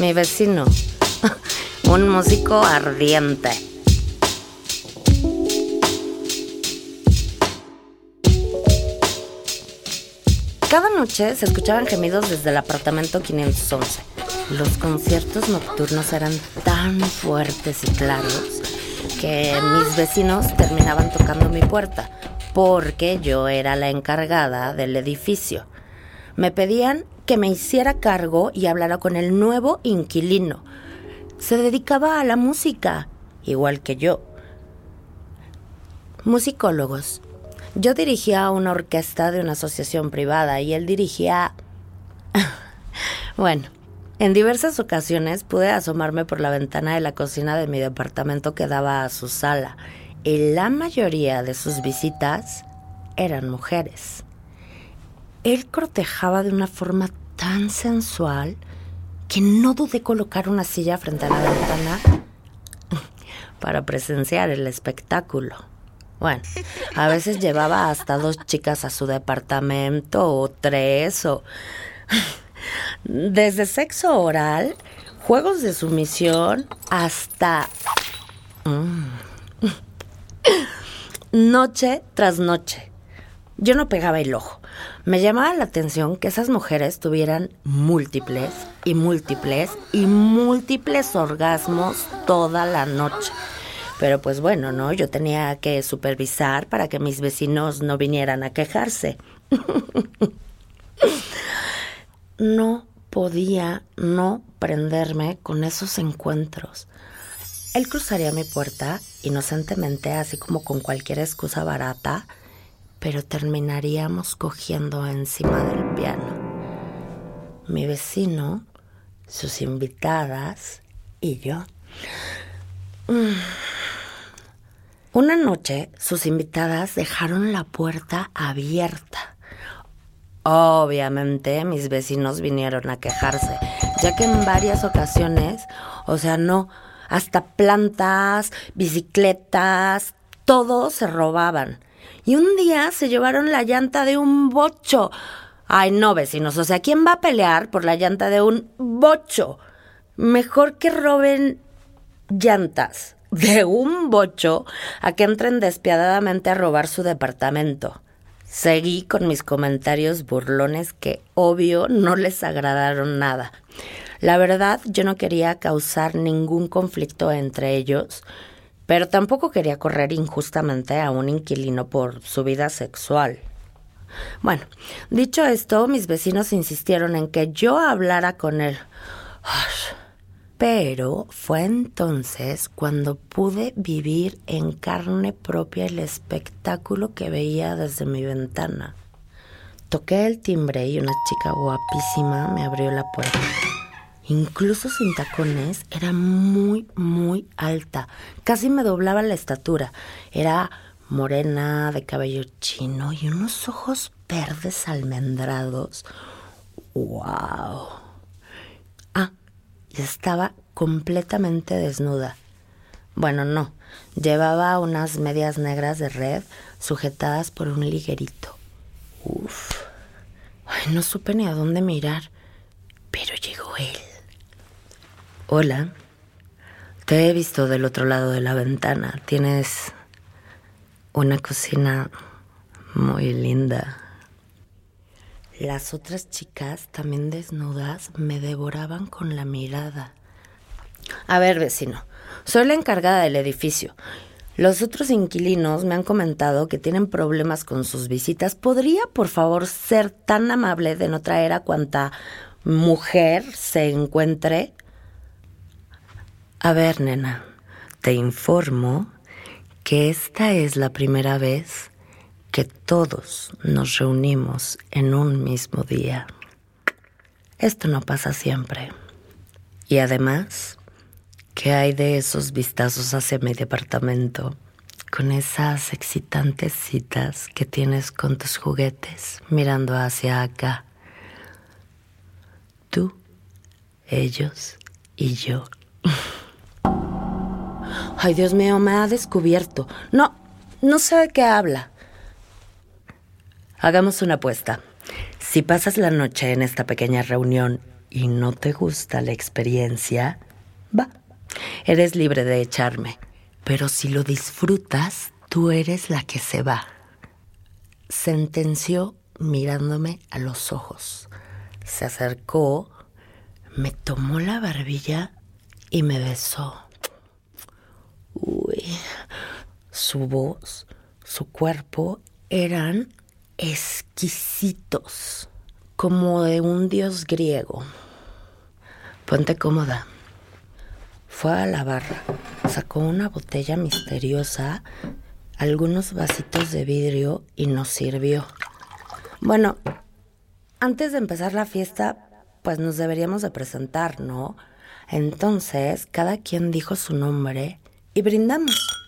mi vecino, un músico ardiente. Cada noche se escuchaban gemidos desde el apartamento 511. Los conciertos nocturnos eran tan fuertes y claros que mis vecinos terminaban tocando mi puerta porque yo era la encargada del edificio. Me pedían que me hiciera cargo y hablara con el nuevo inquilino. Se dedicaba a la música, igual que yo. Musicólogos, yo dirigía una orquesta de una asociación privada y él dirigía... bueno, en diversas ocasiones pude asomarme por la ventana de la cocina de mi departamento que daba a su sala y la mayoría de sus visitas eran mujeres. Él cortejaba de una forma tan sensual que no dudé colocar una silla frente a la ventana para presenciar el espectáculo. Bueno, a veces llevaba hasta dos chicas a su departamento o tres o... Desde sexo oral, juegos de sumisión hasta... Mm, noche tras noche. Yo no pegaba el ojo. Me llamaba la atención que esas mujeres tuvieran múltiples y múltiples y múltiples orgasmos toda la noche. Pero pues bueno, ¿no? Yo tenía que supervisar para que mis vecinos no vinieran a quejarse. no podía no prenderme con esos encuentros. Él cruzaría mi puerta inocentemente, así como con cualquier excusa barata, pero terminaríamos cogiendo encima del piano. Mi vecino, sus invitadas y yo. Mm. Una noche sus invitadas dejaron la puerta abierta. Obviamente mis vecinos vinieron a quejarse, ya que en varias ocasiones, o sea, no, hasta plantas, bicicletas, todo se robaban. Y un día se llevaron la llanta de un bocho. Ay, no, vecinos, o sea, ¿quién va a pelear por la llanta de un bocho? Mejor que roben llantas de un bocho a que entren despiadadamente a robar su departamento. Seguí con mis comentarios burlones que, obvio, no les agradaron nada. La verdad, yo no quería causar ningún conflicto entre ellos, pero tampoco quería correr injustamente a un inquilino por su vida sexual. Bueno, dicho esto, mis vecinos insistieron en que yo hablara con él. Pero fue entonces cuando pude vivir en carne propia el espectáculo que veía desde mi ventana. Toqué el timbre y una chica guapísima me abrió la puerta. Incluso sin tacones, era muy, muy alta. Casi me doblaba la estatura. Era morena, de cabello chino y unos ojos verdes almendrados. ¡Wow! y estaba completamente desnuda. Bueno, no, llevaba unas medias negras de red sujetadas por un liguerito. Uf. Ay, no supe ni a dónde mirar, pero llegó él. Hola. Te he visto del otro lado de la ventana. Tienes una cocina muy linda. Las otras chicas, también desnudas, me devoraban con la mirada. A ver, vecino, soy la encargada del edificio. Los otros inquilinos me han comentado que tienen problemas con sus visitas. ¿Podría, por favor, ser tan amable de no traer a cuanta mujer se encuentre? A ver, nena, te informo que esta es la primera vez que todos nos reunimos en un mismo día. Esto no pasa siempre. Y además, ¿qué hay de esos vistazos hacia mi departamento? Con esas excitantes citas que tienes con tus juguetes mirando hacia acá. Tú, ellos y yo. Ay, Dios mío, me ha descubierto. No, no sé de qué habla. Hagamos una apuesta. Si pasas la noche en esta pequeña reunión y no te gusta la experiencia, va, eres libre de echarme. Pero si lo disfrutas, tú eres la que se va. Sentenció mirándome a los ojos. Se acercó, me tomó la barbilla y me besó. Uy, su voz, su cuerpo eran exquisitos, como de un dios griego. Ponte cómoda. Fue a la barra, sacó una botella misteriosa, algunos vasitos de vidrio y nos sirvió. Bueno, antes de empezar la fiesta, pues nos deberíamos de presentar, ¿no? Entonces, cada quien dijo su nombre y brindamos.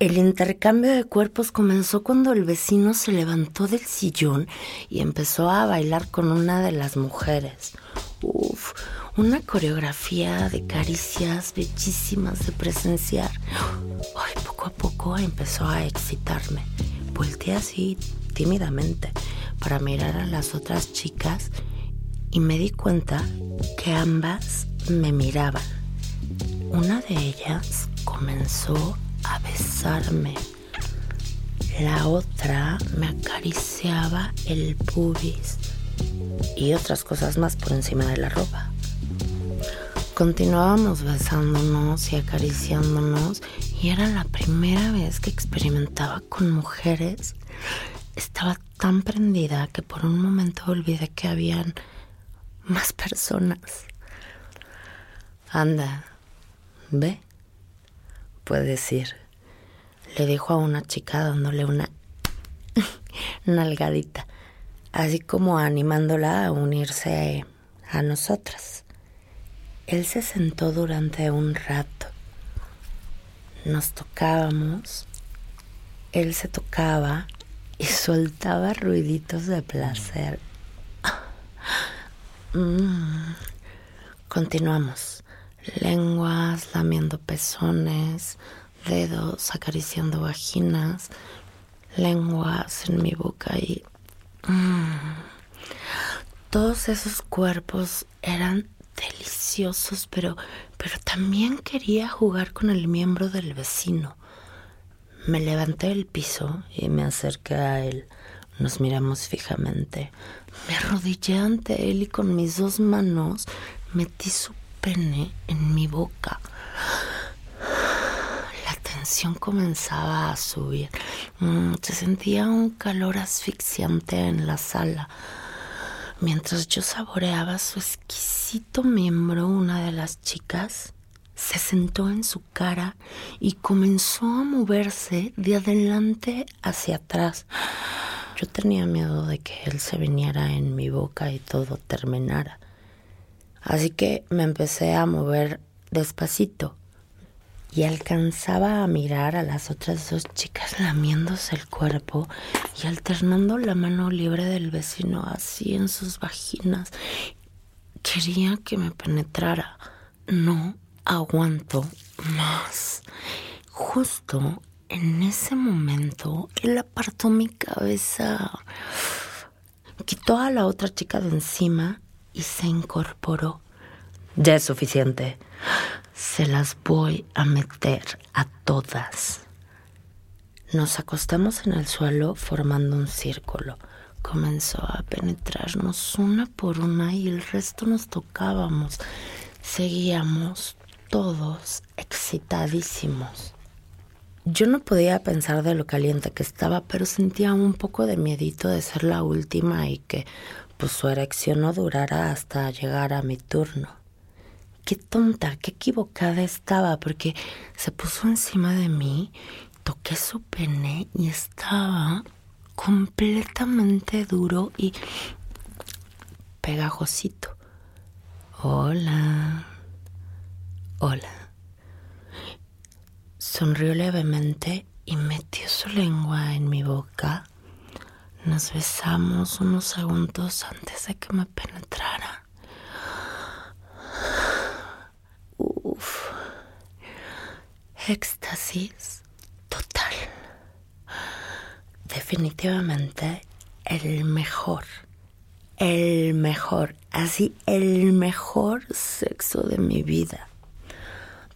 El intercambio de cuerpos comenzó cuando el vecino se levantó del sillón y empezó a bailar con una de las mujeres. Uf, una coreografía de caricias bellísimas de presenciar. Ay, poco a poco empezó a excitarme. Volteé así tímidamente para mirar a las otras chicas y me di cuenta que ambas me miraban. Una de ellas comenzó a besarme. La otra me acariciaba el pubis y otras cosas más por encima de la ropa. Continuábamos besándonos y acariciándonos y era la primera vez que experimentaba con mujeres. Estaba tan prendida que por un momento olvidé que habían más personas. Anda, ve, puedes ir. Le dijo a una chica dándole una nalgadita, así como animándola a unirse a nosotras. Él se sentó durante un rato. Nos tocábamos. Él se tocaba y soltaba ruiditos de placer. Mm. Continuamos. Lenguas, lamiendo pezones, dedos acariciando vaginas, lenguas en mi boca y... Mm. Todos esos cuerpos eran deliciosos, pero, pero también quería jugar con el miembro del vecino. Me levanté del piso y me acerqué a él. Nos miramos fijamente. Me arrodillé ante él y con mis dos manos metí su pene en mi boca. La tensión comenzaba a subir. Mm, se sentía un calor asfixiante en la sala. Mientras yo saboreaba su exquisito miembro, una de las chicas se sentó en su cara y comenzó a moverse de adelante hacia atrás. Yo tenía miedo de que él se viniera en mi boca y todo terminara. Así que me empecé a mover despacito y alcanzaba a mirar a las otras dos chicas lamiéndose el cuerpo y alternando la mano libre del vecino así en sus vaginas. Quería que me penetrara. No aguanto más. Justo en ese momento, él apartó mi cabeza, quitó a la otra chica de encima y se incorporó. Ya es suficiente se las voy a meter a todas. Nos acostamos en el suelo formando un círculo. Comenzó a penetrarnos una por una y el resto nos tocábamos. Seguíamos todos excitadísimos. Yo no podía pensar de lo caliente que estaba, pero sentía un poco de miedito de ser la última y que pues su erección no durara hasta llegar a mi turno qué tonta, qué equivocada estaba, porque se puso encima de mí, toqué su pene y estaba completamente duro y pegajosito. Hola. Hola. Sonrió levemente y metió su lengua en mi boca. Nos besamos unos segundos antes de que me penetrara. éxtasis total. Definitivamente el mejor, el mejor, así el mejor sexo de mi vida.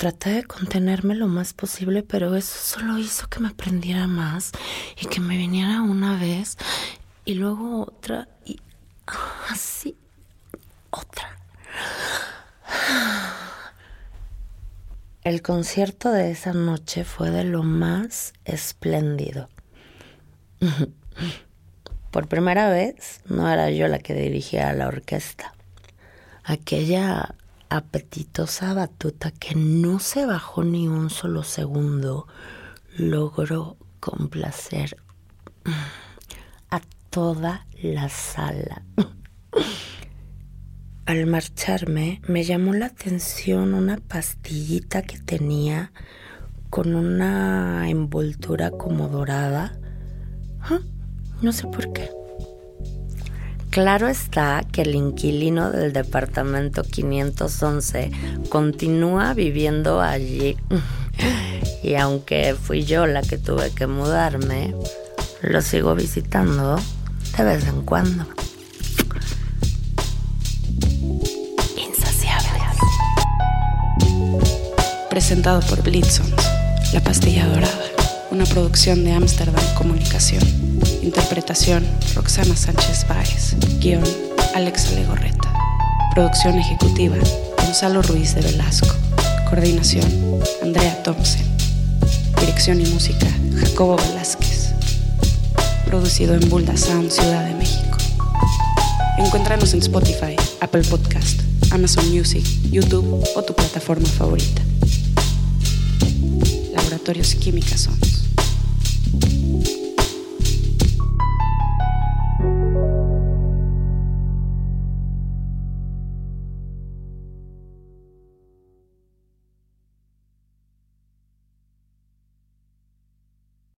Traté de contenerme lo más posible, pero eso solo hizo que me prendiera más y que me viniera una vez y luego otra y así otra. El concierto de esa noche fue de lo más espléndido. Por primera vez no era yo la que dirigía la orquesta. Aquella apetitosa batuta que no se bajó ni un solo segundo logró complacer a toda la sala. Al marcharme me llamó la atención una pastillita que tenía con una envoltura como dorada. ¿Ah? No sé por qué. Claro está que el inquilino del departamento 511 continúa viviendo allí. Y aunque fui yo la que tuve que mudarme, lo sigo visitando de vez en cuando. Insaciables. Presentado por Blitzons, La Pastilla Dorada, producción de Ámsterdam Comunicación. Interpretación, Roxana Sánchez Báez. Guión, Alexa Legorreta. Producción ejecutiva, Gonzalo Ruiz de Velasco. Coordinación, Andrea Thompson. Dirección y música, Jacobo Velázquez. Producido en Bulda Sound, Ciudad de México. Encuéntranos en Spotify, Apple Podcast, Amazon Music, YouTube o tu plataforma favorita. Laboratorios Química Sons. Música